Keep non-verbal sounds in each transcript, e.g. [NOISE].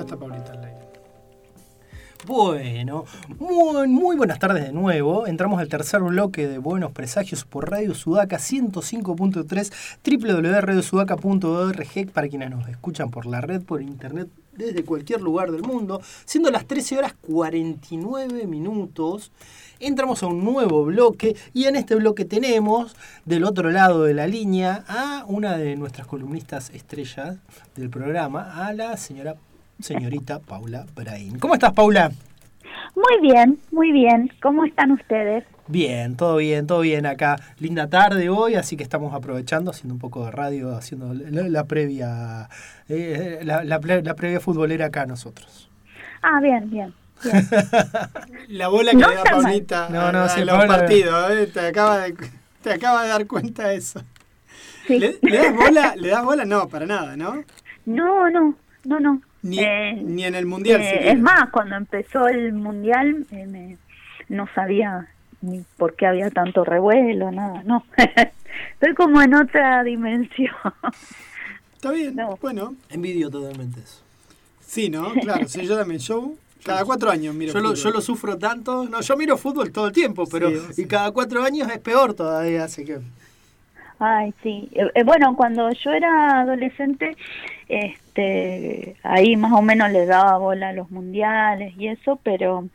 Ya está Paulita al aire. Bueno, muy, muy buenas tardes de nuevo. Entramos al tercer bloque de Buenos Presagios por Radio Sudaca 105.3 www.radiosudaca.org para quienes nos escuchan por la red, por internet, desde cualquier lugar del mundo. Siendo las 13 horas 49 minutos, entramos a un nuevo bloque y en este bloque tenemos del otro lado de la línea a una de nuestras columnistas estrellas del programa, a la señora señorita Paula Brain. ¿Cómo estás, Paula? Muy bien, muy bien. ¿Cómo están ustedes? Bien, todo bien, todo bien acá. Linda tarde hoy, así que estamos aprovechando, haciendo un poco de radio, haciendo la, previa, eh, la, previa futbolera acá nosotros. Ah, bien, bien. [LAUGHS] la bola que le da Paulita no, no, en los partidos, ¿eh? te, acaba de, te acaba de dar cuenta eso. ¿Le, das bola? ¿Le das bola? No, para nada, ¿no? No, no, no, no. Ni, eh, ni en el mundial. Eh, es más, cuando empezó el mundial eh, no sabía ni por qué había tanto revuelo, nada, no. [LAUGHS] Estoy como en otra dimensión. Está bien, bueno. Envidio totalmente eso. Sí, ¿no? Claro, sí, yo también. Yo cada cuatro años miro yo Lo, yo lo sufro tanto. No, yo miro fútbol todo el tiempo, pero y cada cuatro años es peor todavía, así que... Ay, sí. Eh, eh, bueno, cuando yo era adolescente, este, ahí más o menos le daba bola a los mundiales y eso, pero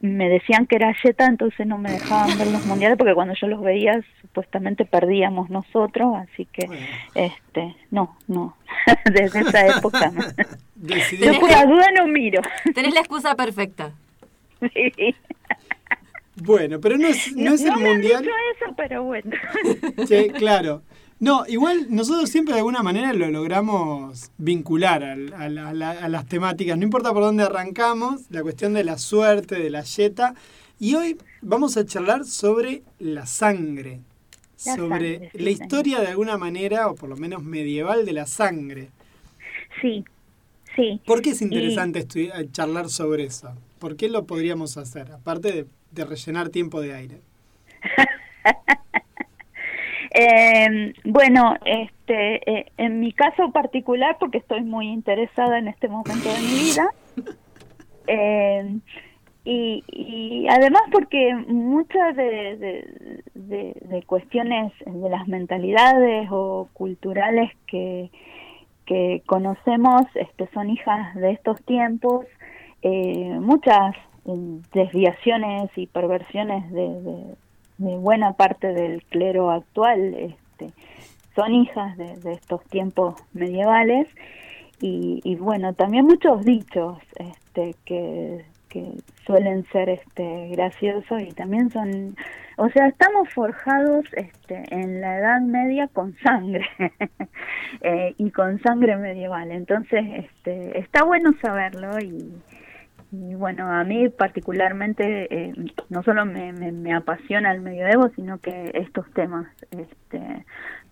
me decían que era yeta, entonces no me dejaban ver los mundiales porque cuando yo los veía supuestamente perdíamos nosotros, así que este, no, no, [LAUGHS] desde esa época no. [LAUGHS] Yo por la duda no miro. Tenés la excusa perfecta. Sí. Bueno, pero no es, no es el mundial. eso, pero bueno. Sí, claro. No, igual nosotros siempre de alguna manera lo logramos vincular a, las temáticas, no importa por dónde arrancamos, la cuestión de la suerte, de la yeta. Y hoy vamos a charlar sobre la sangre, sobre la historia de alguna manera, o por lo menos medieval, de la sangre. Sí, sí. ¿Por qué es interesante charlar sobre eso? ¿Por qué lo podríamos hacer? Aparte de de rellenar tiempo de aire? [LAUGHS] eh, bueno, este, eh, en mi caso particular, porque estoy muy interesada en este momento de mi vida, eh, y, y, además porque muchas de, de, de, cuestiones de las mentalidades o culturales que, que conocemos este, son hijas de estos tiempos, eh, muchas desviaciones y perversiones de, buena parte del clero actual este, son hijas de, estos tiempos medievales y, bueno también muchos dichos este, que, suelen ser este graciosos y también son o sea estamos forjados este, en la Edad Media con sangre [LAUGHS] eh, y con sangre medieval. Entonces este está bueno saberlo y y bueno, a mí particularmente eh, no solo me, me, apasiona el medioevo, sino que estos temas este,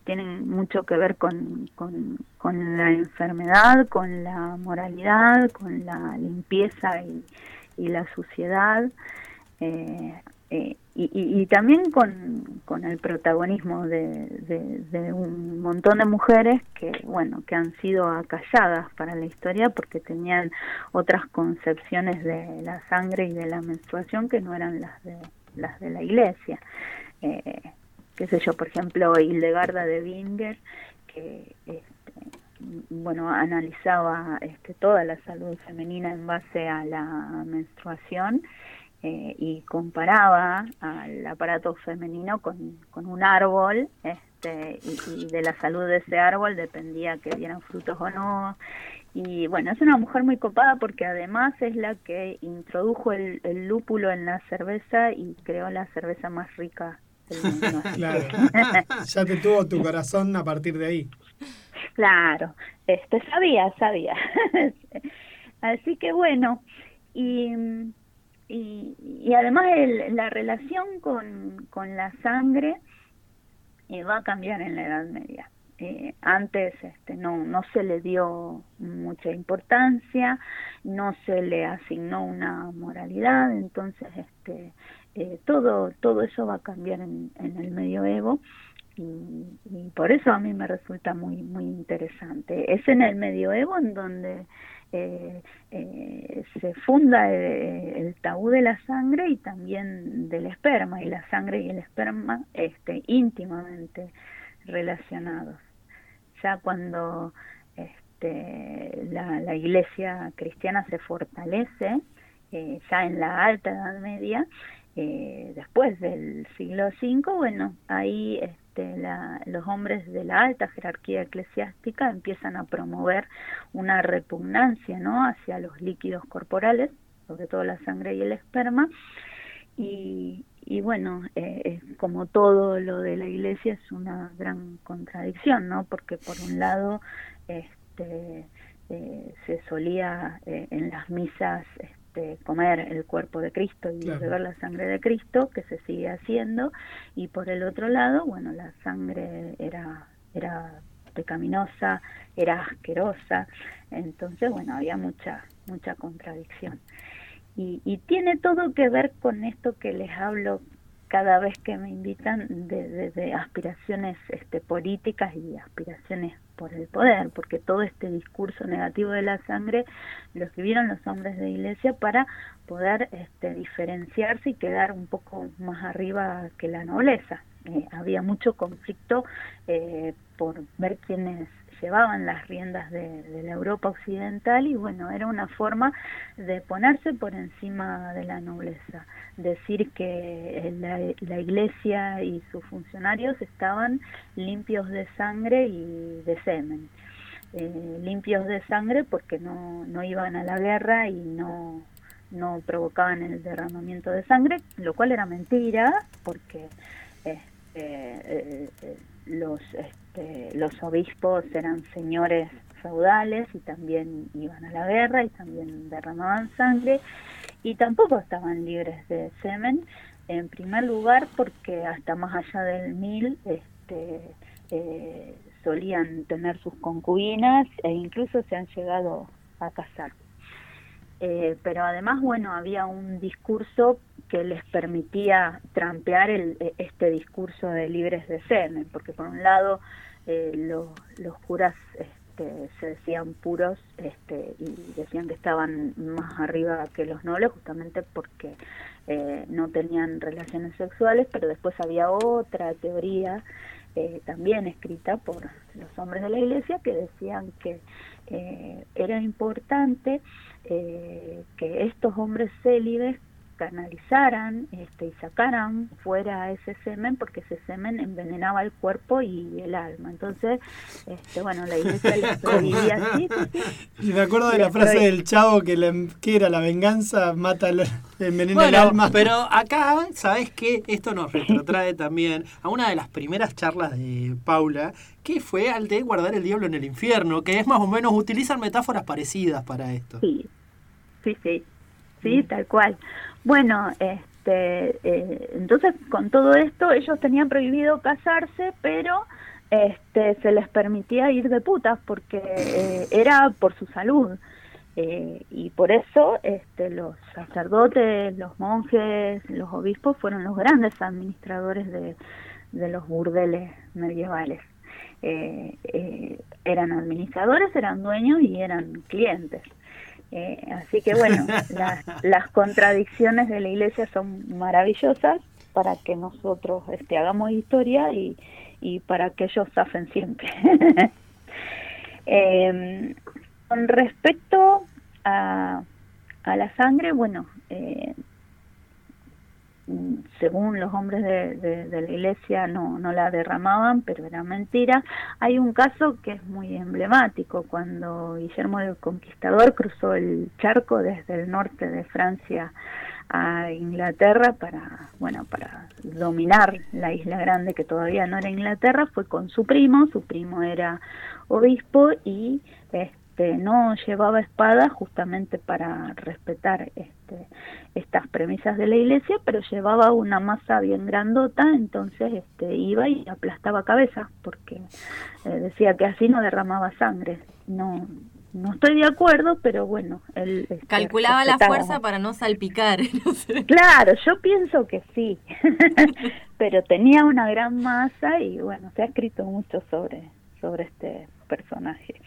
tienen mucho que ver con, con, la enfermedad, con la moralidad, con la limpieza y, y la suciedad. Eh, eh, y, también con, con el protagonismo de, de, un montón de mujeres que bueno que han sido acalladas para la historia porque tenían otras concepciones de la sangre y de la menstruación que no eran las de las de la iglesia. Eh, qué sé yo por ejemplo Hildegarda de Binger que este, bueno analizaba este, toda la salud femenina en base a la menstruación eh, y comparaba al aparato femenino con, con un árbol este, y, de la salud de ese árbol dependía que dieran frutos o no. Y bueno, es una mujer muy copada porque además es la que introdujo el, lúpulo en la cerveza y creó la cerveza más rica del mundo. [LAUGHS] claro, [LAUGHS] ya te tuvo tu corazón a partir de ahí. Claro, este sabía, sabía. [LAUGHS] Así que bueno, y y, además la relación con, con la sangre eh, va a cambiar en la Edad Media. Eh, antes este, no, no se le dio mucha importancia, no se le asignó una moralidad, entonces este, eh, todo, todo eso va a cambiar en, en el medioevo y, por eso a mí me resulta muy muy interesante. Es en el medioevo en donde eh, eh, se funda eh, el, tabú de la sangre y también del esperma, y la sangre y el esperma este, íntimamente relacionados. Ya cuando este, la, iglesia cristiana se fortalece, ya en la alta Edad Media, después del siglo V, bueno, ahí este, los hombres de la alta jerarquía eclesiástica empiezan a promover una repugnancia ¿no? hacia los líquidos corporales, sobre todo la sangre y el esperma, y, bueno, eh, como todo lo de la iglesia es una gran contradicción, ¿no? Porque por un lado, este, eh, se solía eh, en las misas este, comer el cuerpo de Cristo y beber la sangre de Cristo, que se sigue haciendo, y por el otro lado, bueno, la sangre era, era pecaminosa, era asquerosa, entonces, bueno, había mucha, mucha contradicción. Y, y tiene todo que ver con esto que les hablo cada vez que me invitan de, de, aspiraciones este, políticas y aspiraciones por el poder, porque todo este discurso negativo de la sangre lo escribieron los hombres de iglesia para poder este, diferenciarse y quedar un poco más arriba que la nobleza. Eh, había mucho conflicto eh, por ver quiénes llevaban las riendas de, la Europa occidental y bueno, era una forma de ponerse por encima de la nobleza, decir que la, la iglesia y sus funcionarios estaban limpios de sangre y de semen. Eh, limpios de sangre porque no, no iban a la guerra y no, no provocaban el derramamiento de sangre, lo cual era mentira porque este, eh, eh, los este, los obispos eran señores feudales y también iban a la guerra y también derramaban sangre y tampoco estaban libres de semen en primer lugar porque hasta más allá del mil este, eh, solían tener sus concubinas e incluso se han llegado a casar. Eh, pero además bueno había un discurso que les permitía trampear el, e, este discurso de libres de semen, porque por un lado eh, los, curas este, se decían puros este, y decían que estaban más arriba que los nobles justamente porque eh, no tenían relaciones sexuales, pero después había otra teoría eh, también escrita por los hombres de la iglesia que decían que era importante que estos hombres célibes canalizaran este, y sacaran fuera ese semen porque ese semen envenenaba el cuerpo y el alma. Entonces, este, bueno, la iglesia les [LAUGHS] prohibía así. [LAUGHS] Y me acuerdo de la frase del chavo que, que era la venganza mata el, envenena el alma. Pero acá, ¿sabes qué? Esto nos retrotrae también a una de las primeras charlas de Paula, que fue al de guardar el diablo en el infierno, que es más o menos, utilizan metáforas parecidas para esto. Sí, sí, sí, sí, tal cual. Bueno, este, eh, entonces con todo esto ellos tenían prohibido casarse, pero este, se les permitía ir de putas porque eh, era por su salud. Eh, y por eso este, los sacerdotes, los monjes, los obispos fueron los grandes administradores de, de los burdeles medievales. eran administradores, eran dueños y eran clientes. Eh, así que bueno, [LAUGHS] las, contradicciones de la iglesia son maravillosas para que nosotros este, hagamos historia y, y para que ellos zafen siempre. [LAUGHS] Em, con respecto a, a la sangre, bueno, eh, según los hombres de, la iglesia no, no la derramaban, pero era mentira. Hay un caso que es muy emblemático, cuando Guillermo el Conquistador cruzó el charco desde el norte de Francia a Inglaterra para, bueno, para dominar la isla grande que todavía no era Inglaterra, fue con su primo, su primo era obispo y este, no llevaba espada justamente para respetar este, estas premisas de la iglesia, pero llevaba una masa bien grandota, entonces este, iba y aplastaba cabeza, porque eh, decía que así no derramaba sangre. No, no estoy de acuerdo, pero bueno, él este, calculaba la fuerza para no salpicar. [LAUGHS] Claro, yo pienso que sí, [LAUGHS] pero tenía una gran masa y bueno, se ha escrito mucho sobre, sobre este personaje.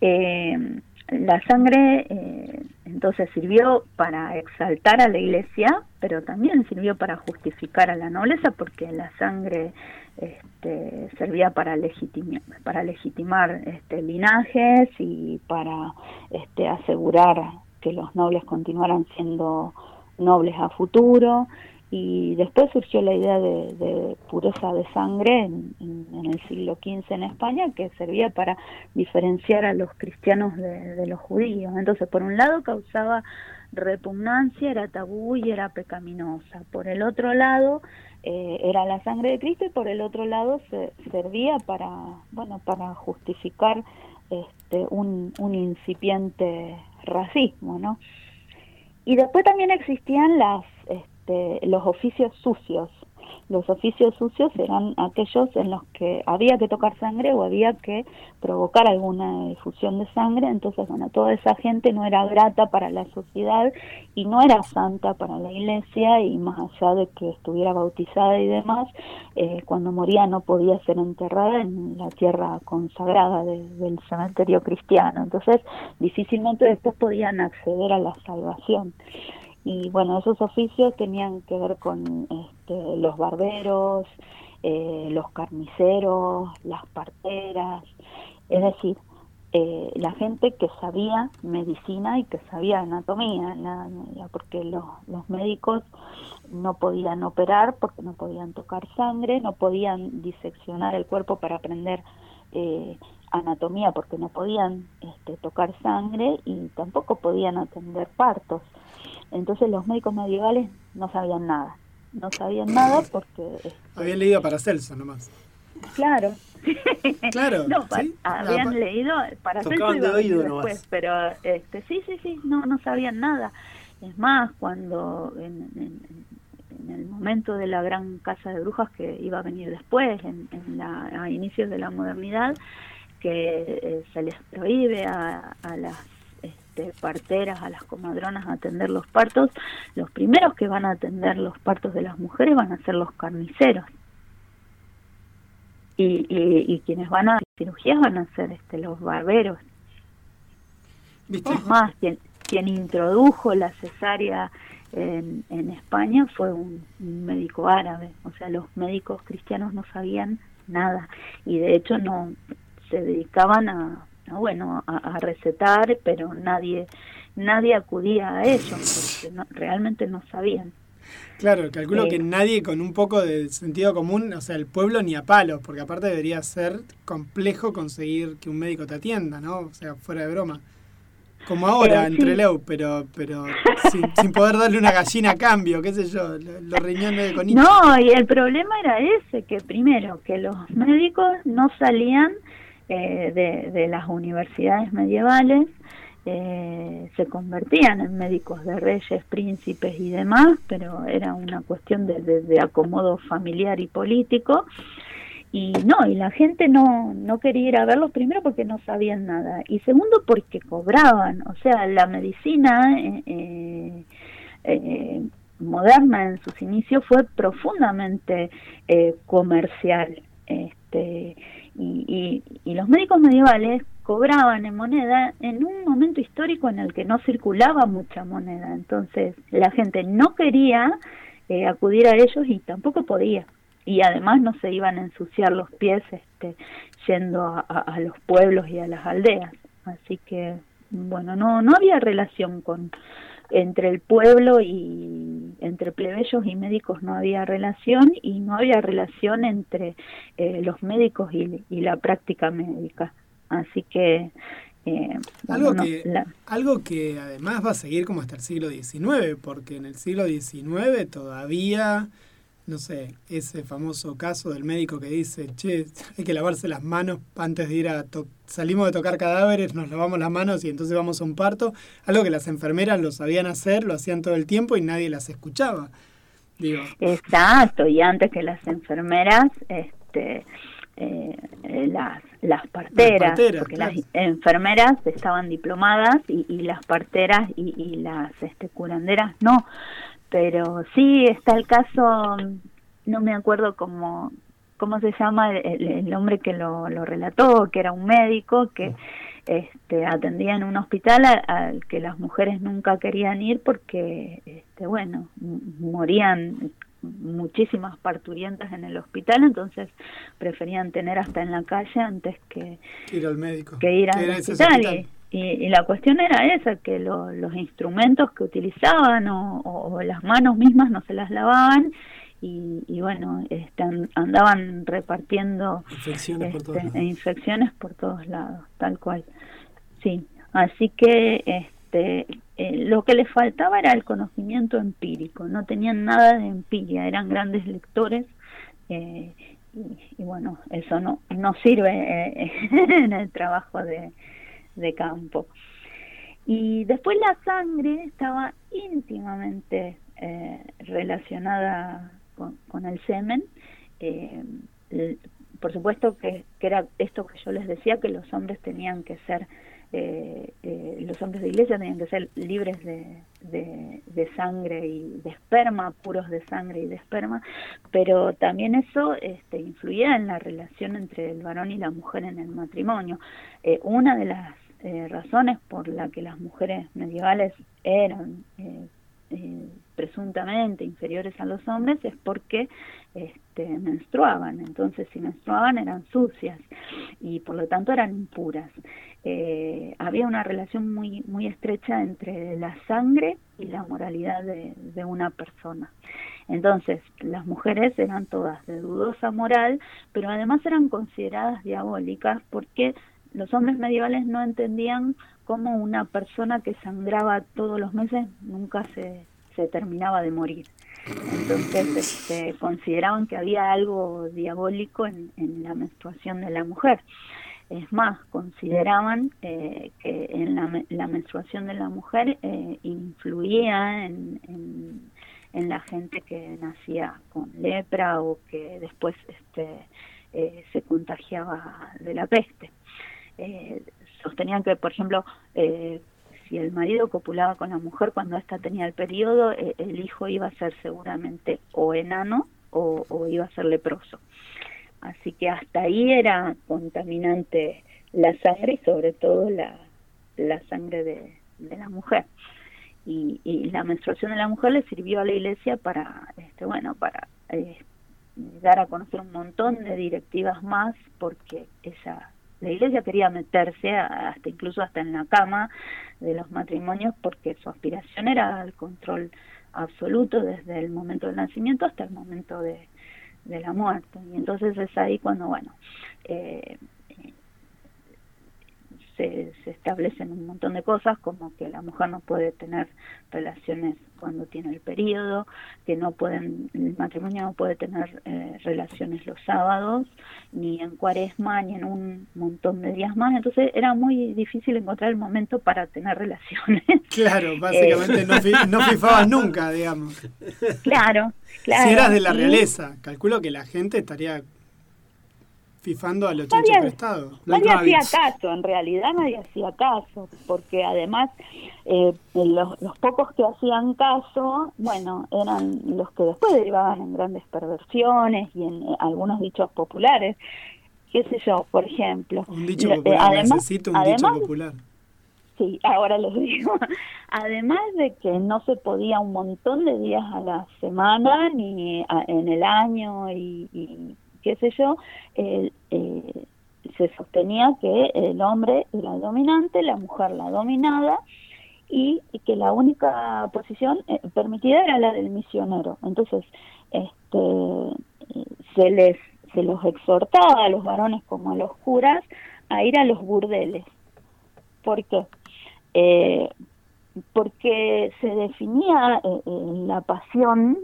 Eh, la sangre eh, entonces sirvió para exaltar a la iglesia, pero también sirvió para justificar a la nobleza, porque la sangre este, servía para legitimar, para legitimar este, linajes y para este, asegurar que los nobles continuaran siendo nobles a futuro y después surgió la idea de, pureza de sangre en, el siglo XV en España que servía para diferenciar a los cristianos de, los judíos. Entonces, por un lado causaba repugnancia, era tabú y era pecaminosa. Por el otro lado, eh, era la sangre de Cristo y por el otro lado se, servía para, bueno, para justificar este, un, un incipiente racismo, ¿no? Y después también existían las este, los oficios sucios. Los oficios sucios eran aquellos en los que había que tocar sangre o había que provocar alguna difusión de sangre. Entonces, bueno, toda esa gente no era grata para la sociedad y no era santa para la iglesia y más allá de que estuviera bautizada y demás, eh, cuando moría no podía ser enterrada en la tierra consagrada del cementerio cristiano. Entonces, difícilmente después podían acceder a la salvación y bueno, esos oficios tenían que ver con este, los barberos, eh, los carniceros, las parteras, es decir, eh, la gente que sabía medicina y que sabía anatomía, porque los, los médicos no podían operar porque no podían tocar sangre, no podían diseccionar el cuerpo para aprender eh, anatomía porque no podían este, tocar sangre y tampoco podían atender partos. Entonces los médicos medievales no sabían nada, no sabían nada porque... Este, habían leído para Celso nomás. Claro. Claro. [LAUGHS] no, habían leído para Celso después, pero este, sí, sí, sí, no, no sabían nada. Es más, cuando en, en, el momento de la gran casa de brujas que iba a venir después, en, la, a inicios de la modernidad, que eh, se les prohíbe a, a las este, parteras, a las comadronas a atender los partos, los primeros que van a atender los partos de las mujeres van a ser los carniceros. Y, y, quienes van a cirugías van a ser este, los barberos. Es más, quien, quien introdujo la cesárea en, en España fue un, médico árabe. O sea, los médicos cristianos no sabían nada y de hecho no se dedicaban a, bueno, a, recetar, pero nadie nadie acudía a ellos porque realmente no sabían. Claro, calculo que eh, nadie con un poco de sentido común, o sea, el pueblo ni a palos, porque aparte debería ser complejo conseguir que un médico te atienda, ¿no? O sea, fuera de broma. Como ahora, eh, entre Leu, pero, pero [LAUGHS] sin, poder darle una gallina a cambio, qué sé yo, los riñones de conito. No, y el problema era ese, que primero, que los médicos no salían eh, de, de, las universidades medievales eh, se convertían en médicos de reyes, príncipes y demás, pero era una cuestión de, de, acomodo familiar y político. Y no, y la gente no, no quería ir a verlos primero porque no sabían nada y segundo porque cobraban, o sea, la medicina eh, eh, moderna en sus inicios fue profundamente comercial. Este, y, y, los médicos medievales cobraban en moneda en un momento histórico en el que no circulaba mucha moneda. Entonces la gente no quería eh, acudir a ellos y tampoco podía. Y además no se iban a ensuciar los pies este, yendo a, a los pueblos y a las aldeas. Así que, bueno, no, no había relación con, entre el pueblo y entre plebeyos y médicos no había relación y no había relación entre eh, los médicos y, la práctica médica. Así que... Eh, algo, que algo que además va a seguir como hasta el siglo XIX, porque en el siglo XIX todavía no sé, ese famoso caso del médico que dice, che, hay que lavarse las manos antes de ir a... Salimos de tocar cadáveres, nos lavamos las manos y entonces vamos a un parto. Algo que las enfermeras lo sabían hacer, lo hacían todo el tiempo y nadie las escuchaba. Digo. Exacto, y antes que las enfermeras, este, eh, las, las parteras, porque las enfermeras estaban diplomadas y, las parteras y, y las este, curanderas no pero sí está el caso, no me acuerdo cómo, cómo se llama el, el hombre que lo, lo relató, que era un médico que este, atendía en un hospital al que las mujeres nunca querían ir porque, este, bueno, morían muchísimas parturientas en el hospital, entonces preferían tener hasta en la calle antes que, ir al médico, que ir al hospital. Y, la cuestión era esa, que los instrumentos que utilizaban o, las manos mismas no se las lavaban y, bueno, este, andaban repartiendo infecciones, por todos este, infecciones por todos lados, tal cual. Sí, así que este, eh, lo que les faltaba era el conocimiento empírico, no tenían nada de empiria, eran grandes lectores eh, y, bueno, eso no, no sirve eh, [LAUGHS] en el trabajo de, de campo. Y después la sangre estaba íntimamente relacionada con, el semen. por supuesto que, que, era esto que yo les decía, que los hombres tenían que ser eh, eh, los hombres de iglesia tenían que ser libres de, de, sangre y de esperma, puros de sangre y de esperma, pero también eso este, influía en la relación entre el varón y la mujer en el matrimonio. Eh, una de las eh, razones por la que las mujeres medievales eran presuntamente inferiores a los hombres es porque este, menstruaban, entonces si menstruaban eran sucias y por lo tanto eran impuras. Eh, había una relación muy, muy estrecha entre la sangre y la moralidad de, una persona. Entonces, las mujeres eran todas de dudosa moral, pero además eran consideradas diabólicas porque los hombres medievales no entendían cómo una persona que sangraba todos los meses nunca se, se terminaba de morir. Entonces este, consideraban que había algo diabólico en, la menstruación de la mujer. Es más, consideraban eh, que en la, menstruación de la mujer eh, influía en, en, la gente que nacía con lepra o que después este, eh, se contagiaba de la peste. Sostenían que, por ejemplo, si el marido copulaba con la mujer cuando ésta tenía el periodo, el hijo iba a ser seguramente o enano o, o iba a ser leproso. Así que hasta ahí era contaminante la sangre y sobre todo la, la sangre de, de la mujer. Y, y, la menstruación de la mujer le sirvió a la iglesia para, este, bueno, para eh, dar a conocer un montón de directivas más, porque esa la iglesia quería meterse hasta incluso hasta en la cama de los matrimonios porque su aspiración era el control absoluto desde el momento del nacimiento hasta el momento de, de la muerte. Y entonces es ahí cuando, bueno, eh, se, se, establecen un montón de cosas como que la mujer no puede tener relaciones cuando tiene el periodo, que no pueden, el matrimonio no puede tener eh, relaciones los sábados, ni en cuaresma, ni en un montón de días más, entonces era muy difícil encontrar el momento para tener relaciones. [LAUGHS] Claro, básicamente no, no [LAUGHS] fifabas nunca, digamos. Claro, claro. Si eras de la realeza, calculo que la gente estaría fifando a los chanchos prestados. Nadie hacía caso, en realidad nadie hacía caso, porque además eh, los, los, pocos que hacían caso, bueno, eran los que después derivaban en grandes perversiones y en eh, algunos dichos populares. ¿Qué sé yo, por ejemplo? Un dicho eh, popular, además, necesito un dicho popular. Sí, ahora les digo. [LAUGHS] Además de que no se podía un montón de días a la semana ni en el año y, y qué sé yo, eh, se sostenía que el hombre era el dominante, la mujer la dominada y, que la única posición eh, permitida era la del misionero. Entonces, este, se les se los exhortaba a los varones como a los curas a ir a los burdeles. ¿Por qué? Eh, porque se definía la pasión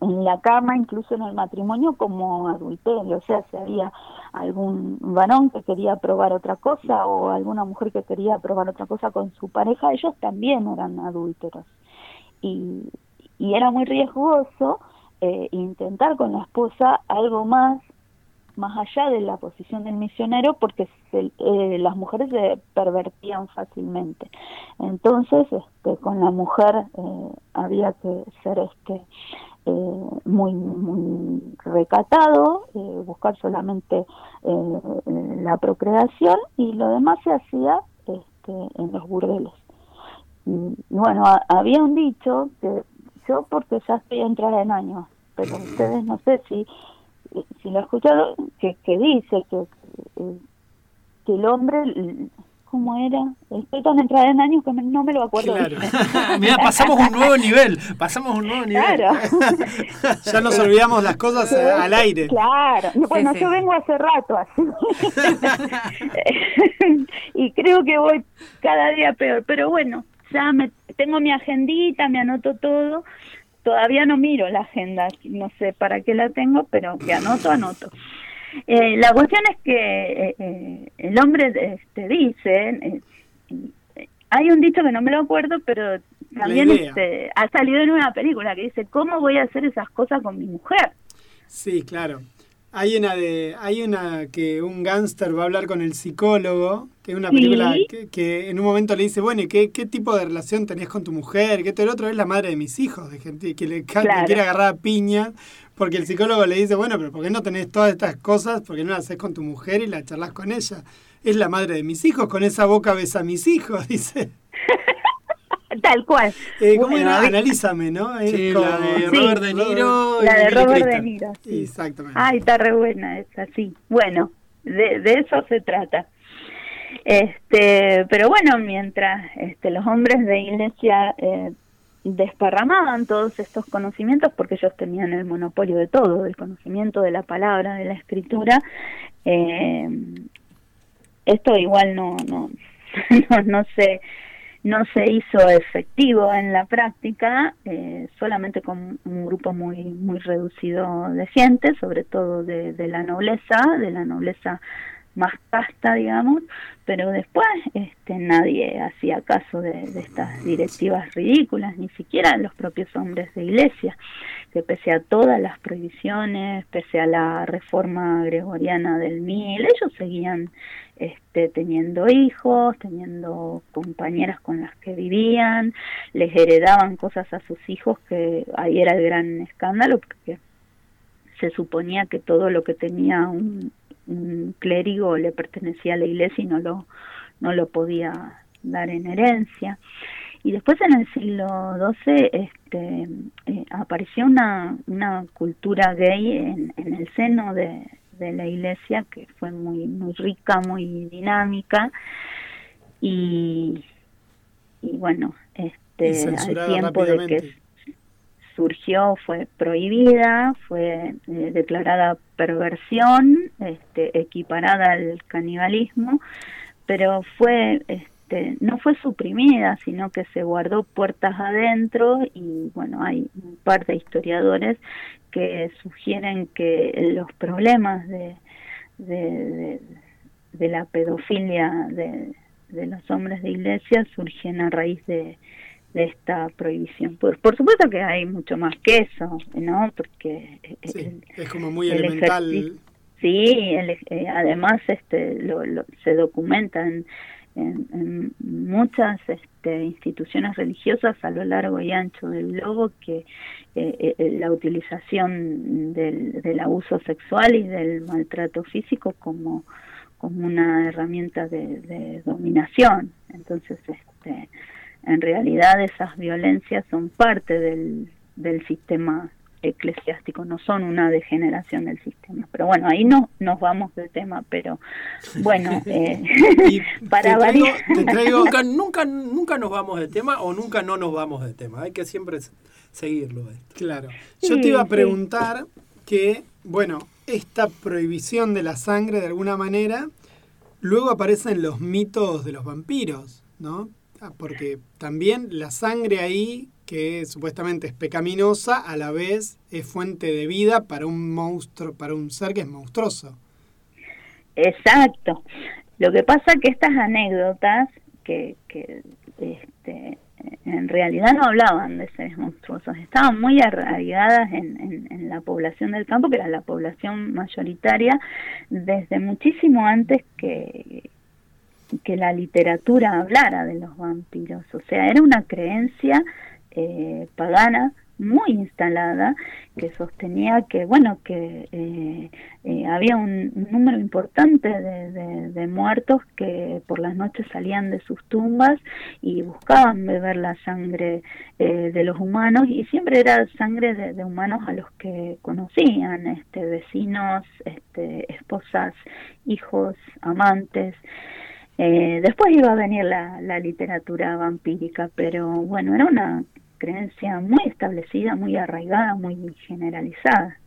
en la cama, incluso en el matrimonio, como adulterio. O sea, si había algún varón que quería probar otra cosa o alguna mujer que quería probar otra cosa con su pareja, ellos también eran adúlteros. Y, y era muy riesgoso eh, intentar con la esposa algo más más allá de la posición del misionero porque eh, las mujeres se pervertían fácilmente. Entonces, este, con la mujer eh, había que ser este eh, muy muy recatado, buscar solamente la procreación y lo demás se hacía este, en los burdeles. bueno, había un dicho que yo porque ya estoy entrada en años, pero ustedes no sé si si lo he escuchado, que, que dice que, que el hombre, ¿cómo era? Estoy tan entrada en años que no me lo acuerdo. Claro. [LAUGHS] [LAUGHS] Mira, pasamos un nuevo nivel, pasamos un nuevo nivel. Claro. [LAUGHS] ya nos olvidamos las cosas al aire. Claro. Bueno, yo vengo hace rato así. y creo que voy cada día peor, pero bueno, ya me tengo mi agendita, me anoto todo todavía no miro la agenda, no sé para qué la tengo, pero que anoto, anoto. Eh, la cuestión es que eh, eh, el hombre este, dice, hay un dicho que no me lo acuerdo, pero también este, ha salido en una película que dice, ¿cómo voy a hacer esas cosas con mi mujer? Sí, claro. Hay una de, hay una que un gángster va a hablar con el psicólogo, que es una película que, en un momento le dice, bueno, ¿y qué, qué tipo de relación tenías con tu mujer? Que el otro es la madre de mis hijos, de gente que le, quiere agarrar a piña, porque el psicólogo le dice, bueno, pero ¿por qué no tenés todas estas cosas? ¿Por qué no las haces con tu mujer y la charlas con ella? Es la madre de mis hijos, con esa boca besa a mis hijos, [LAUGHS] dice. [LAUGHS] Tal cual. Eh, ¿Cómo era? Analízame, ¿no? sí, la de Robert De Niro. La de Robert De Niro. Exactamente. Ay, está re buena esa, sí. Bueno, de, de eso se trata. Este, pero bueno, mientras este, los hombres de iglesia eh, desparramaban todos estos conocimientos, porque ellos tenían el monopolio de todo, del conocimiento de la palabra, de la escritura, eh, esto igual no, no, [LAUGHS] no, no sé no se hizo efectivo en la práctica, eh, solamente con un grupo muy muy reducido de gente, sobre todo de, la nobleza, de la nobleza más casta, digamos, pero después este, nadie hacía caso de, estas directivas ridículas, ni siquiera los propios hombres de iglesia, que pese a todas las prohibiciones, pese a la reforma gregoriana del mil, ellos seguían este, teniendo hijos, teniendo compañeras con las que vivían, les heredaban cosas a sus hijos que ahí era el gran escándalo porque se suponía que todo lo que tenía un, clérigo le pertenecía a la iglesia y no lo, no lo podía dar en herencia. Y después en el siglo XII este, eh, apareció una, una cultura gay en el seno de, de la iglesia que fue muy muy rica muy dinámica. Y y bueno este al tiempo de que surgió fue prohibida fue eh, declarada perversión este equiparada al canibalismo pero fue este, no fue suprimida, sino que se guardó puertas adentro y bueno, hay un par de historiadores que sugieren que los problemas de, de, la pedofilia de, los hombres de iglesia surgen a raíz de, esta prohibición. Por, por supuesto que hay mucho más que eso, ¿no? Porque es como muy elemental. Sí, eh, además este lo, se documentan en, muchas este, instituciones religiosas a lo largo y ancho del globo que eh, eh, la utilización del, del, abuso sexual y del maltrato físico como, como una herramienta de, de dominación. Entonces, este, en realidad esas violencias son parte del, del sistema eclesiástico, no son una degeneración del sistema. Pero bueno, ahí no nos vamos del tema, pero bueno, [LAUGHS] eh, [LAUGHS] para variar... nunca, nunca, nunca nos vamos del tema o nunca no nos vamos del tema, hay que siempre seguirlo. Esto. Claro, yo te iba a preguntar que, bueno, esta prohibición de la sangre de alguna manera, luego aparecen los mitos de los vampiros, ¿no? Ah, porque también la sangre ahí que supuestamente es pecaminosa, a la vez es fuente de vida para un monstruo, para un ser que es monstruoso. Exacto. Lo que pasa que estas anécdotas que, que este, en realidad no hablaban de seres monstruosos, estaban muy arraigadas en, en, la población del campo, que era la población mayoritaria, desde muchísimo antes que, que la literatura hablara de los vampiros. O sea, era una creencia eh, pagana muy instalada que sostenía que bueno que eh, eh, había un, número importante de, muertos que por las noches salían de sus tumbas y buscaban beber la sangre eh, de los humanos y siempre era sangre de, humanos a los que conocían este vecinos este esposas hijos amantes. Después iba a venir la, la literatura vampírica pero bueno era una creencia muy establecida, muy arraigada, muy generalizada.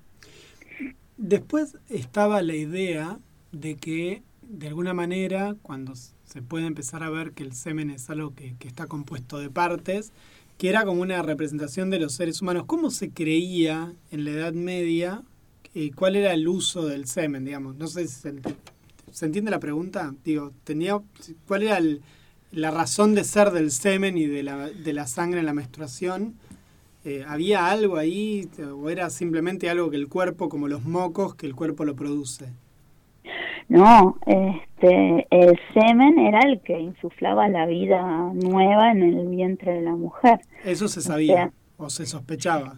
Después estaba la idea de que, de alguna manera, cuando se puede empezar a ver que el semen es algo que, está compuesto de partes, que era como una representación de los seres humanos. ¿Cómo se creía en la Edad Media? Eh, ¿Cuál era el uso del semen, digamos? No sé si se, se entiende la pregunta. Digo, tenía, ¿cuál era el, la razón de ser del semen y de la, de la sangre en la menstruación, eh, ¿había algo ahí o era simplemente algo que el cuerpo, como los mocos, que el cuerpo lo produce? No, este, el semen era el que insuflaba la vida nueva en el vientre de la mujer. Eso se sabía o, se sospechaba.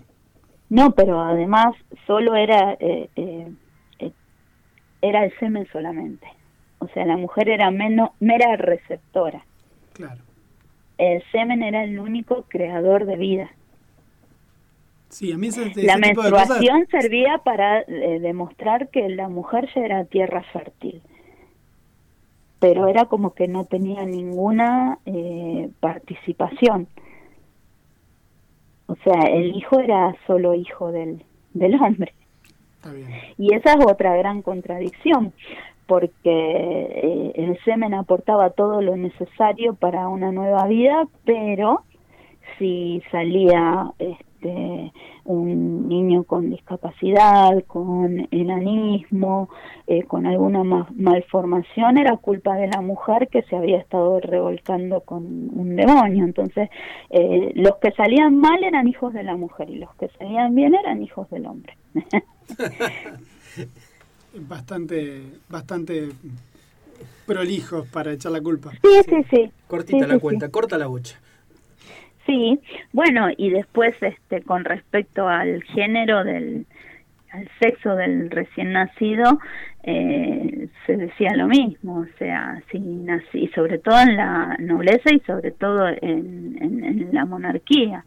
No, pero además solo era eh, eh, era el semen solamente. O sea, la mujer era menos mera receptora. Claro. El semen era el único creador de vida. Sí, a mí La menstruación servía para eh, demostrar que la mujer ya era tierra fértil, pero era como que no tenía ninguna eh, participación. O sea, el hijo era solo hijo del, del hombre. Y esa es otra gran contradicción, porque eh, el semen aportaba todo lo necesario para una nueva vida, pero si salía este, un niño con discapacidad, con enanismo, eh, con alguna malformación, era culpa de la mujer que se había estado revolcando con un demonio. Entonces, eh, los que salían mal eran hijos de la mujer y los que salían bien eran hijos del hombre. [LAUGHS] bastante, bastante prolijos para echar la culpa. Sí, sí, sí. Cortita la cuenta, corta la bocha. Sí, bueno, y después este con respecto al género del al sexo del recién nacido eh, se decía lo mismo, o sea, si nací, sobre todo en la nobleza y sobre todo en, en, la monarquía,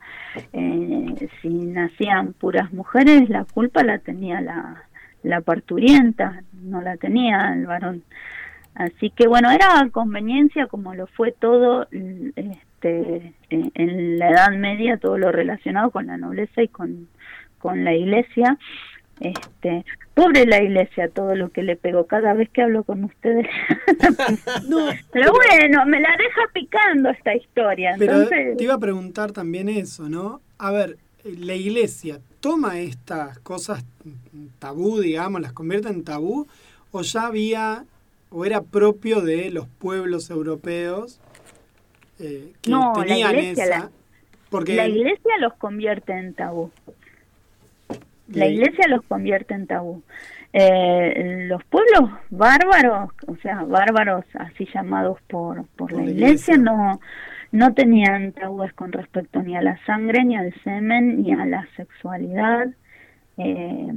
eh, si nacían puras mujeres, la culpa la tenía la, la parturienta, no la tenía el varón. Así que bueno, era conveniencia como lo fue todo este, en la Edad Media, todo lo relacionado con la nobleza y con, con la iglesia. Este, pobre la iglesia, todo lo que le pegó cada vez que hablo con ustedes. [LAUGHS] [LAUGHS] Pero bueno, me la deja picando esta historia. Pero te iba a preguntar también eso, ¿no? A ver, la iglesia toma estas cosas tabú, digamos, las convierte en tabú, o ya había, o era propio de los pueblos europeos eh, que tenían esa. porque la iglesia los convierte en tabú. La iglesia los convierte en tabú. Eh, los pueblos bárbaros, o sea, bárbaros así llamados por, por, la, iglesia, no no tenían tabúes con respecto ni a la sangre, ni al semen, ni a la sexualidad. Eh,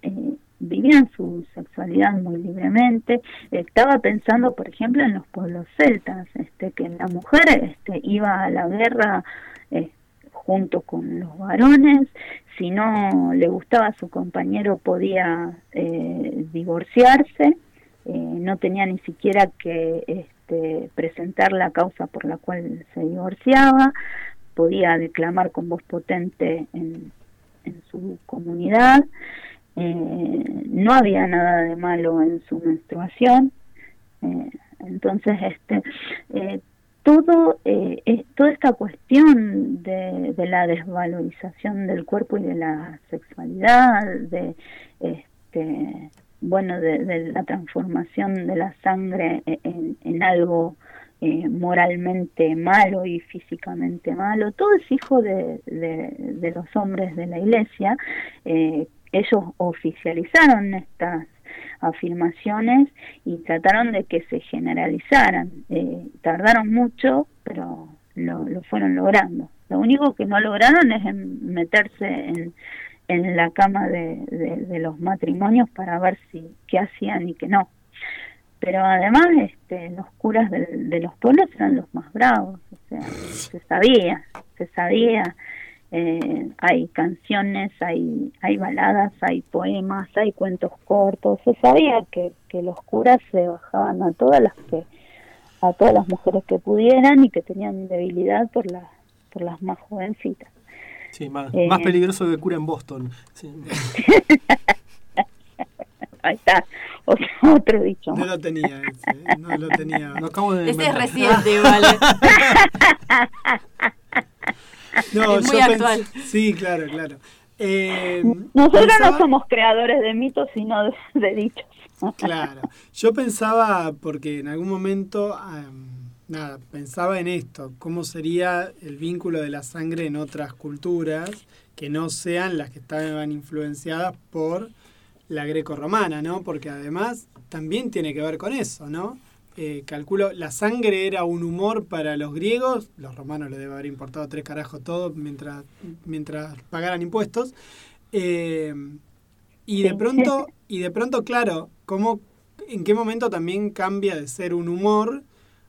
eh, vivían su sexualidad muy libremente. Estaba pensando, por ejemplo, en los pueblos celtas, este, que la mujer este, iba a la guerra eh, junto con los varones. Si no le gustaba a su compañero, podía divorciarse. no tenía ni siquiera que este, presentar la causa por la cual se divorciaba, podía declamar con voz potente en, su comunidad, eh, no había nada de malo en su menstruación, eh, entonces este eh, todo toda esta cuestión de, de, la desvalorización del cuerpo y de la sexualidad, de este bueno, de, la transformación de la sangre en, algo eh, moralmente malo y físicamente malo, todo es hijo de, de, los hombres de la iglesia. Eh, ellos oficializaron estas afirmaciones y trataron de que se generalizaran. Eh, tardaron mucho, pero lo, lo, fueron logrando. Lo único que no lograron es meterse en, en la cama de, de, los matrimonios para ver si qué hacían y qué no pero además este, los curas de, los pueblos eran los más bravos, o sea, se sabía, se sabía, eh, hay canciones, hay, hay baladas, hay poemas, hay cuentos cortos, se sabía que, que los curas se bajaban a todas las que a todas las mujeres que pudieran y que tenían debilidad por las por las más jovencitas. Sí, más, más eh, peligroso que cura en Boston. Sí. [LAUGHS] Ahí está, otro, dicho. No lo tenía ese, no lo tenía. acabo de ese es reciente, [LAUGHS] vale. no, es muy actual. Sí, claro, claro. Eh, Nosotros no somos creadores de mitos, sino de, dichos. claro. Yo pensaba, porque en algún momento, nada, pensaba en esto, cómo sería el vínculo de la sangre en otras culturas que no sean las que estaban influenciadas por la greco-romana, ¿no? Porque además también tiene que ver con eso, ¿no? Eh, calculo, la sangre era un humor para los griegos, los romanos le debe haber importado tres carajos todo mientras, mientras pagaran impuestos. Eh, y de pronto, y de pronto, claro, ¿cómo, ¿en qué momento también cambia de ser un humor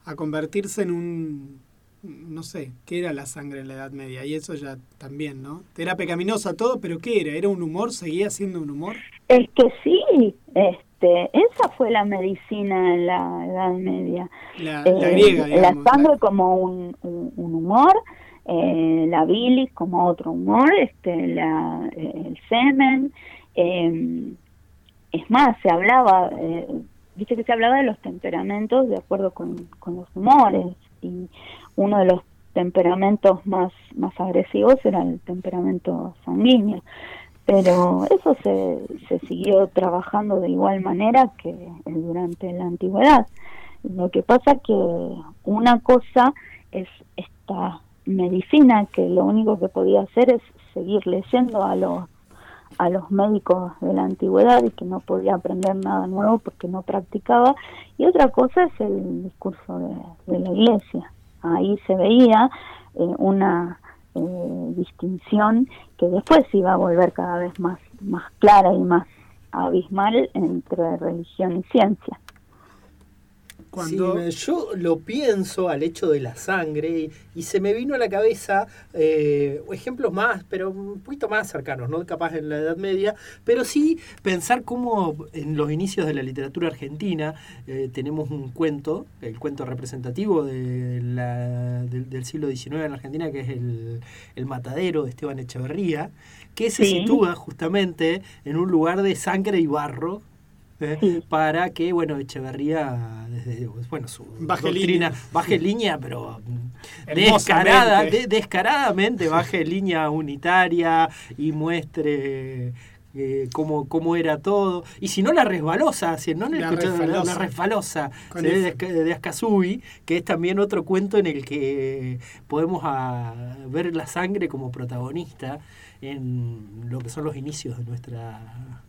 a convertirse en un no sé, ¿qué era la sangre en la Edad Media? Y eso ya también, ¿no? Era pecaminosa todo, pero ¿qué era? ¿Era un humor? ¿Seguía siendo un humor? Es que sí, este, esa fue la medicina en la Edad Media. La, eh, griega, digamos. La sangre como un, humor, eh, la bilis como otro humor, este, la, eh, el semen. Em, es más, se hablaba, dice que se hablaba de los temperamentos de acuerdo con, con los humores. Y uno de los temperamentos más, más agresivos era el temperamento sanguíneo. Pero eso se, se siguió trabajando de igual manera que durante la antigüedad. Lo que pasa que una cosa es esta medicina que lo único que podía hacer es seguir leyendo a los a los médicos de la antigüedad y que no podía aprender nada nuevo porque no practicaba y otra cosa es el discurso de la iglesia ahí se veía eh, una eh, distinción que después iba a volver cada vez más, más clara y más abismal entre religión y ciencia. Cuando... yo lo pienso al hecho de la sangre y, se me vino a la cabeza eh, ejemplos más, pero un poquito más cercanos, no capaz en la Edad Media, pero sí pensar cómo en los inicios de la literatura argentina eh, tenemos un cuento, el cuento representativo de del, siglo XIX en Argentina, que es el, el Matadero de Esteban Echeverría, que se sitúa justamente en un lugar de sangre y barro para que, bueno, Echeverría, desde, bueno, su baje doctrina, línea. baje línea, pero descarada, descaradamente baje línea unitaria y muestre eh, cómo, cómo, era todo. Y si no, la resbalosa, si no, la, resbalosa, la, resbalosa. de, de que es también otro cuento en el que podemos a, ah, ver la sangre como protagonista en lo que son los inicios de nuestra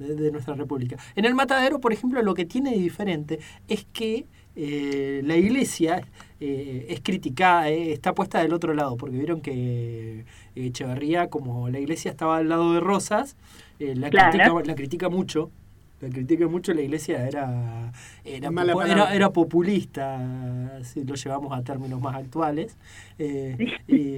de, nuestra república. En el matadero, por ejemplo, lo que tiene de diferente es que eh, la iglesia eh, es criticada, eh, está puesta del otro lado, porque vieron que Echeverría, como la iglesia estaba al lado de Rosas, la, critica, la critica mucho. La critica mucho, la iglesia era, era, era, populista, si lo llevamos a términos más actuales. y,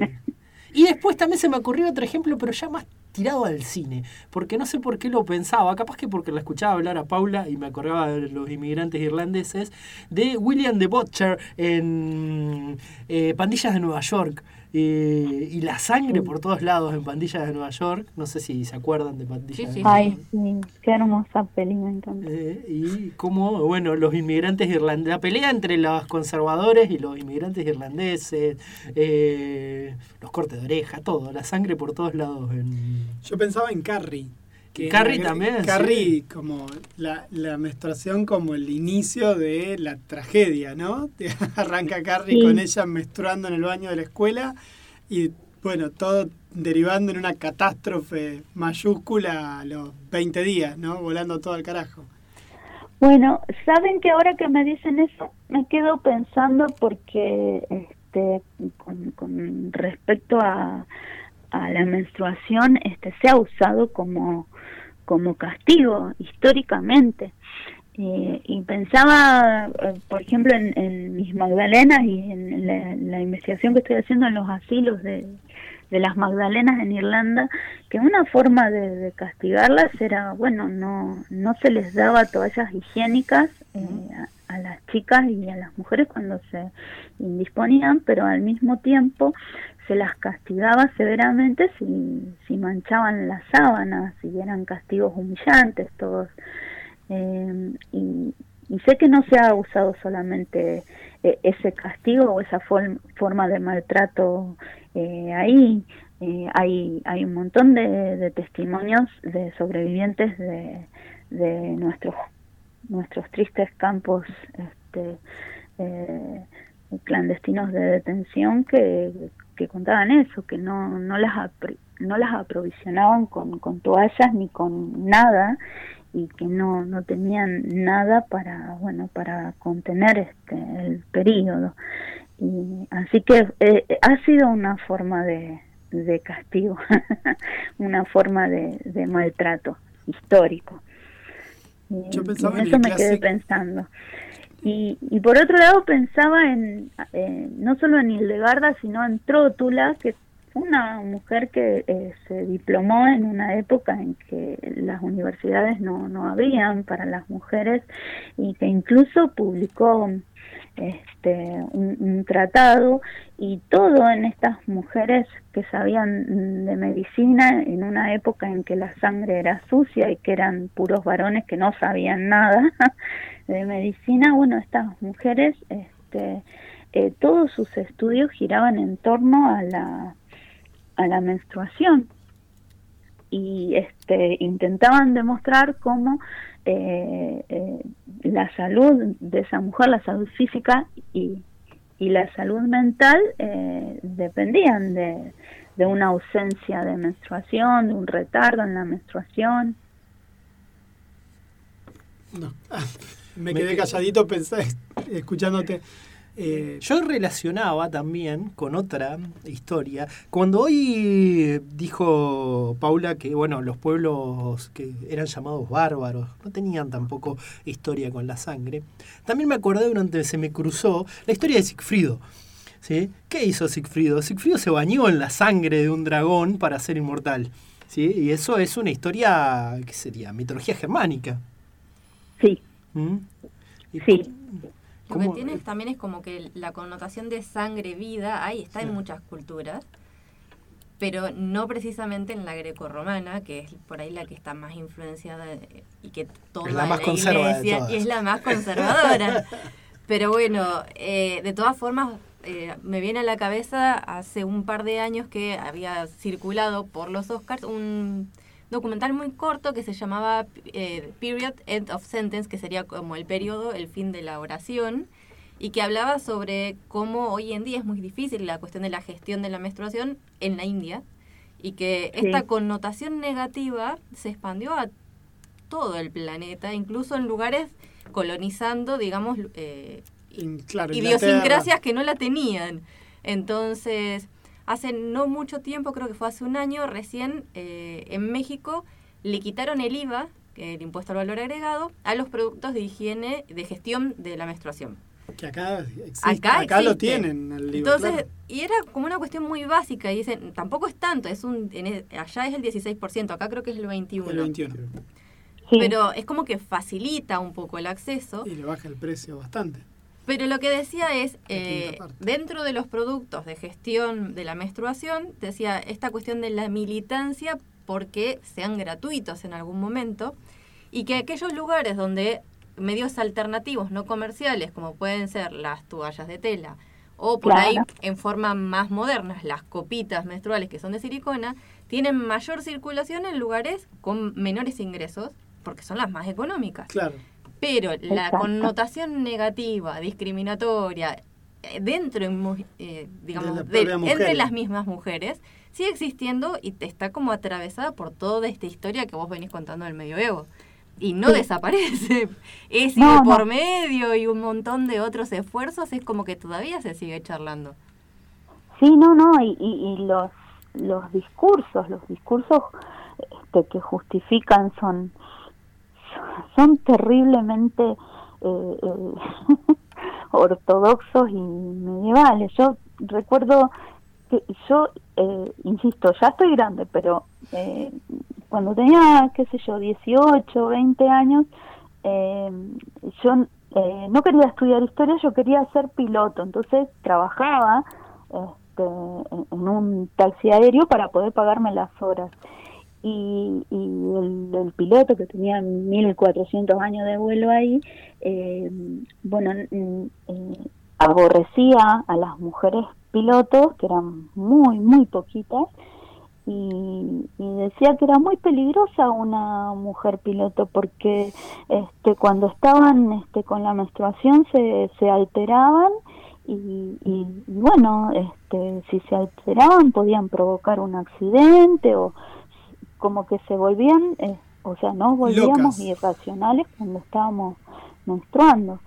y después también se me ocurrió otro ejemplo, pero ya más tirado al cine, porque no sé por qué lo pensaba, capaz que porque la escuchaba hablar a Paula y me acordaba de los inmigrantes irlandeses, de William the Butcher en eh, Pandillas de Nueva York. Eh, y la sangre por todos lados en Pandillas de Nueva York. No sé si se acuerdan de Pandillas. Sí, Ay, sí, qué hermosa peli, me encanta. Eh, y como, bueno, los inmigrantes irlandeses, la pelea entre los conservadores y los inmigrantes irlandeses, eh, los cortes de oreja, todo, la sangre por todos lados. En... Yo pensaba en Carrie. Que Carrie la- también, Carrie, como la, la menstruación como el inicio de la tragedia, ¿no? [LAUGHS] Arranca Carrie Sí. con ella menstruando en el baño de la escuela y bueno, todo derivando en una catástrofe mayúscula a los 20 días, ¿no? Volando todo al carajo. Bueno, saben que ahora que me dicen eso, me quedo pensando porque este, con, con respecto a, a la menstruación, este, se ha usado como, como castigo históricamente. Eh, y pensaba, eh, por ejemplo, en, en mis Magdalenas y en la, investigación que estoy haciendo en los asilos de, de las Magdalenas en Irlanda, que una forma de, de castigarlas era, bueno, no, no se les daba toallas higiénicas eh, a las chicas y a las mujeres cuando se indisponían, pero al mismo tiempo se las castigaba severamente si, si manchaban las sábanas, si eran castigos humillantes, todos. Eh, y, sé que no se ha usado solamente eh, ese castigo o esa form- forma de maltrato eh, ahí. Eh, hay, hay un montón de, de testimonios de sobrevivientes de, de nuestros, nuestros tristes campos este, clandestinos de detención que, que contaban eso, que no, no, las, no las aprovisionaban con, con toallas ni con nada y que no, no tenían nada para bueno para contener este el periodo y así que eh, ha sido una forma de, de castigo [LAUGHS] una forma de, de maltrato histórico. Y, Yo pensaba y en eso me quedé pensando y, y por otro lado pensaba en eh, no solo en Hildegarda sino en Trótula que una mujer que eh, se diplomó en una época en que las universidades no, no habían para las mujeres y que incluso publicó este un, tratado y todo en estas mujeres que sabían de medicina en una época en que la sangre era sucia y que eran puros varones que no sabían nada [LAUGHS] de medicina bueno estas mujeres este eh, todos sus estudios giraban en torno a la a la menstruación y este intentaban demostrar cómo eh, eh, la salud de esa mujer, la salud física y, y la salud mental eh, dependían de, de una ausencia de menstruación, de un retardo en la menstruación. No. [LAUGHS] Me Me quedé quedé- calladito pensé, [LAUGHS] escuchándote. Eh, Yo relacionaba también con otra historia. Cuando hoy dijo Paula que bueno, los pueblos que eran llamados bárbaros no tenían tampoco historia con la sangre, también me acordé durante se me cruzó la historia de Sigfrido. ¿sí? ¿Qué hizo Sigfrido? Sigfrido se bañó en la sangre de un dragón para ser inmortal. ¿sí? Y eso es una historia, ¿qué sería? Mitología germánica. Sí, ¿Mm? Sí. Lo que tiene también es como que la connotación de sangre, vida, ahí está en muchas culturas, pero no precisamente en la grecorromana, que es por ahí la que está más influenciada eh, y que toma Es la más de iglesia y es la más conservadora. [LAUGHS] pero bueno, eh, de todas formas, eh, me viene a la cabeza hace un par de años que había circulado por los Oscars un documental muy corto que se llamaba eh, Period End of Sentence, que sería como el periodo, el fin de la oración, y que hablaba sobre cómo hoy en día es muy difícil la cuestión de la gestión de la menstruación en la India, y que Sí. esta connotación negativa se expandió a todo el planeta, incluso en lugares colonizando, digamos, eh, in- claro, idiosincrasias que no la tenían. Entonces, hace no mucho tiempo, creo que fue hace un año, recién eh, en México le quitaron el IVA, que es el impuesto al valor agregado, a los productos de higiene, de gestión de la menstruación. Que acá existe, Acá acá, lo tienen el libro. Entonces, claro. y era como una cuestión muy básica, y dicen, tampoco es tanto, es un en e- allá es el 16%, acá creo que es el 21%. el 21. sí. Pero es como que facilita un poco el acceso. Y le baja el precio bastante. Pero lo que decía es, eh, dentro de los productos de gestión de la menstruación, decía esta cuestión de la militancia porque sean gratuitos en algún momento y que aquellos lugares donde medios alternativos no comerciales, como pueden ser las toallas de tela o por Claro. ahí en forma más modernas las copitas menstruales que son de silicona, tienen mayor circulación en lugares con menores ingresos, porque son las más económicas. Claro. Pero la Exacto. connotación negativa, discriminatoria, eh, dentro, eh, digamos, De la de- entre las mismas mujeres, sigue existiendo y te está como atravesada por toda esta historia que vos venís contando del medioevo. Y no Sí. desaparece. [LAUGHS] Es No, por medio y un montón de otros esfuerzos, es como que todavía se sigue charlando. Sí, no, no, y, y, y los, los discursos, los discursos este, que justifican son, son terriblemente eh, eh, [LAUGHS] ortodoxos y medievales. Yo recuerdo que yo, eh, insisto, ya estoy grande, pero eh, cuando tenía, qué sé yo, 18, 20 años, eh, yo no quería estudiar historia, yo quería ser piloto, entonces trabajaba este, en un taxi aéreo para poder pagarme las horas. Y, y el, piloto que tenía 1400 años de vuelo ahí, eh, bueno, eh, aborrecía a las mujeres pilotos, que eran muy, muy poquitas, y, y decía que era muy peligrosa una mujer piloto porque este cuando estaban este con la menstruación se, se alteraban y, y bueno este si se alteraban podían provocar un accidente o como que se volvían eh, o sea no volvíamos Locas. irracionales cuando estábamos menstruando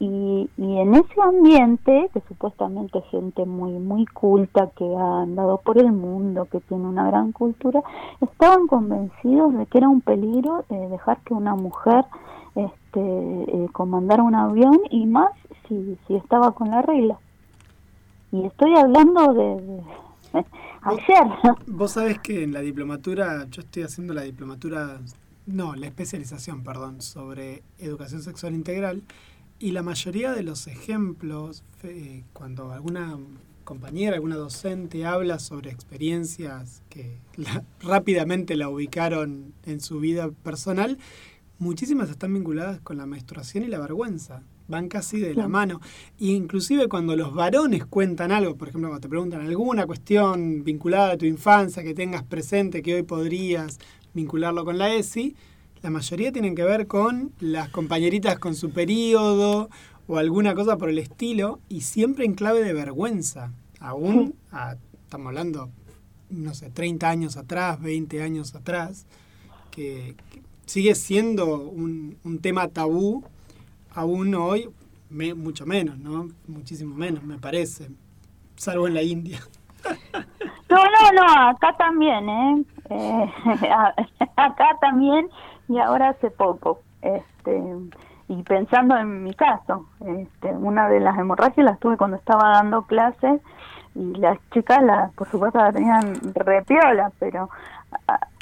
y, y en ese ambiente, que supuestamente es gente muy muy culta, que ha andado por el mundo, que tiene una gran cultura, estaban convencidos de que era un peligro eh, dejar que una mujer este, eh, comandara un avión y más si, si estaba con la regla. Y estoy hablando de, de- [LAUGHS] Vos sabés que en la diplomatura, yo estoy haciendo la diplomatura, no, la especialización, perdón, sobre educación sexual integral y la mayoría de los ejemplos, eh, cuando alguna compañera, alguna docente habla sobre experiencias que la- [LAUGHS] rápidamente la ubicaron en su vida personal, muchísimas están vinculadas con la menstruación y la vergüenza. Van casi de la mano. E inclusive cuando los varones cuentan algo, por ejemplo, cuando te preguntan alguna cuestión vinculada a tu infancia que tengas presente, que hoy podrías vincularlo con la ESI, la mayoría tienen que ver con las compañeritas con su periodo o alguna cosa por el estilo, y siempre en clave de vergüenza. Aún, a- estamos hablando, no sé, 30 años atrás, 20 años atrás, que, que sigue siendo un, un tema tabú, aún hoy, me- mucho menos, ¿no? Muchísimo menos, me parece, salvo en la India. [LAUGHS] No, no, no, acá también, ¿eh? Eh, [LAUGHS] acá también y ahora hace poco. Este, y pensando en mi caso, este, una de las hemorragias las tuve cuando estaba dando clases y las chicas, la, por supuesto, la tenían repiola, pero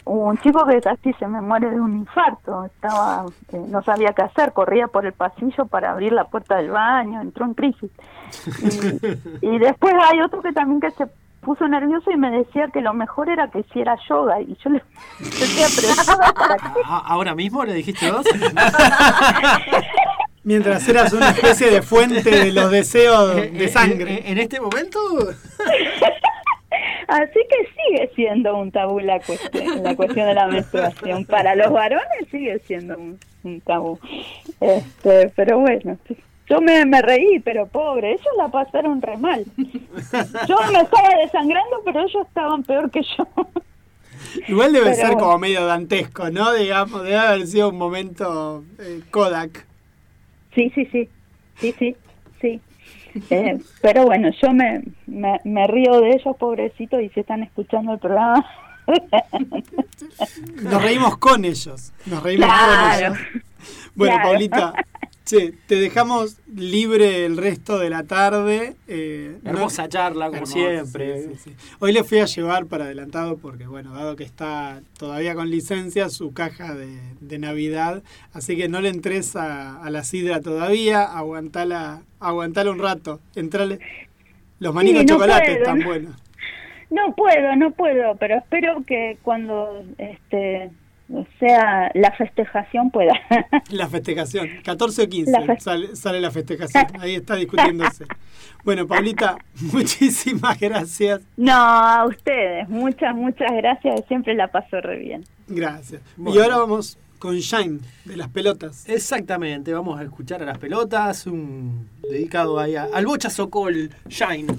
un chico que casi se me muere de un infarto, estaba, eh, no sabía qué hacer, corría por el pasillo para abrir la puerta del baño, entró en crisis. Y, y después hay otro que también que se puso nervioso y me decía que lo mejor era que hiciera yoga y yo le [LAUGHS] decía, pero yoga para qué? Ah, ¿Ahora mismo le dijiste vos? [LAUGHS] Mientras eras una especie de fuente de los deseos de sangre. ¿En, en este momento? [LAUGHS] Así que sigue siendo un tabú la cuestión, la cuestión de la menstruación. Para los varones sigue siendo un, un tabú. Este, pero bueno, yo me, me reí, pero pobre, ellos la pasaron re mal. Yo me estaba desangrando, pero ellos estaban peor que yo. Igual debe Pero ser bueno. como medio dantesco, ¿no? Digamos, debe haber sido un momento eh, Kodak. Sí, sí, sí, sí, sí, sí. [LAUGHS] Eh, pero bueno, yo me, me, me río de ellos, pobrecitos, y si están escuchando el programa. Nos reímos con ellos. Nos reímos Claro. con ellos. Bueno, Claro. Paulita, che, te dejamos libre el resto de la tarde. eh, no- Hermosa charla, como siempre. sí, sí, sí. Hoy le fui a llevar para adelantado porque, bueno, dado que está todavía con licencia, su caja de, de Navidad, así que no le entres a, a la sidra todavía, aguantala, aguantala un rato, entrale. Los manicos no chocolate puedo, están ¿no? buenos. No puedo, no puedo, pero espero que cuando este sea la festejación pueda. [LAUGHS] La festejación, 14 o 15 La fe- sale, sale la festejación, [LAUGHS] ahí está discutiéndose. Bueno, Paulita, [LAUGHS] muchísimas gracias. no, a ustedes, muchas, muchas gracias, siempre la paso re bien. Gracias. Y Bueno. ahora vamos con Shine, de las pelotas. Exactamente, vamos a escuchar a las pelotas, un dedicado ahí a- al Bocha Sokol Shine.